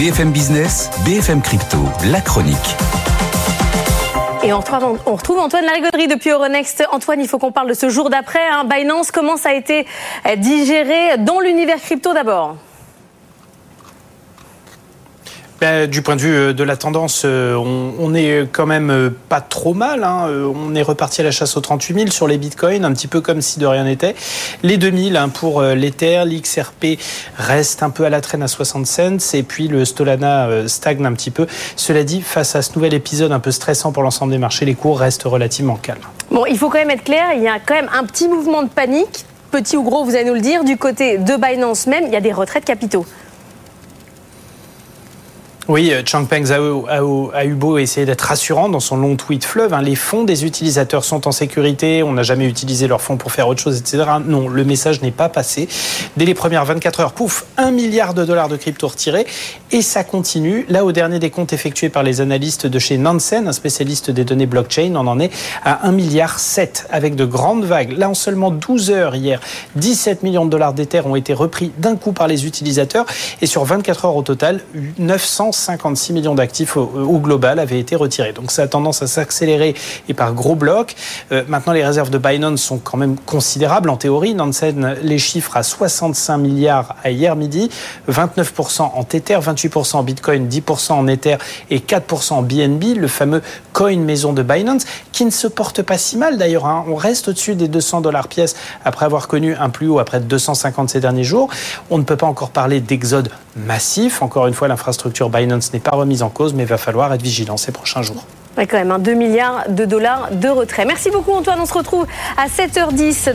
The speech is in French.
BFM Business, BFM Crypto, la chronique. Et on retrouve, Antoine Larigauderie depuis Euronext. Antoine, il faut qu'on parle de ce jour d'après. Hein. Binance, comment ça a été digéré dans l'univers crypto d'abord? Ben, du point de vue euh, de la tendance, euh, on, on est quand même euh, pas trop mal. Hein. On est reparti à la chasse aux 38 000 sur les bitcoins, un petit peu comme si de rien n'était. Les 2000 hein, pour l'Ether, l'XRP reste un peu à la traîne à 60 cents et puis le Stolana stagne un petit peu. Cela dit, face à ce nouvel épisode un peu stressant pour l'ensemble des marchés, les cours restent relativement calmes. Bon, il faut quand même être clair, il y a quand même un petit mouvement de panique, petit ou gros, vous allez nous le dire, du côté de Binance même, il y a des retraits de capitaux. Oui, Changpeng Zhao a, eu beau essayer d'être rassurant dans son long tweet fleuve. Hein. les fonds des utilisateurs sont en sécurité, on n'a jamais utilisé leurs fonds pour faire autre chose, etc. Non, le message n'est pas passé. Dès les premières 24 heures, pouf, un milliard de dollars de crypto retirés. Et ça continue. Là, au dernier des comptes effectués par les analystes de chez Nansen, un spécialiste des données blockchain, on en est à 1 milliard 7 avec de grandes vagues. Là, en seulement 12 heures hier, 17 millions de dollars d'Ether ont été repris d'un coup par les utilisateurs. Et sur 24 heures au total, 900 56 millions d'actifs au, global avaient été retirés. Donc ça a tendance à s'accélérer et par gros blocs. Euh, maintenant, les réserves de Binance sont quand même considérables en théorie. Nansen les chiffres à 65 milliards à hier midi, 29% en Tether, 28% en Bitcoin, 10% en Ether et 4% en BNB, le fameux coin maison de Binance, qui ne se porte pas si mal d'ailleurs. Hein. On reste au-dessus des 200 dollars pièce après avoir connu un plus haut à près de 250 ces derniers jours. On ne peut pas encore parler d'exode massif. Encore une fois, l'infrastructure Binance ce n'est pas remise en cause, mais il va falloir être vigilant ces prochains jours. Oui, quand même, 2 hein, milliards de dollars de retrait. Merci beaucoup Antoine, on se retrouve à 7h10.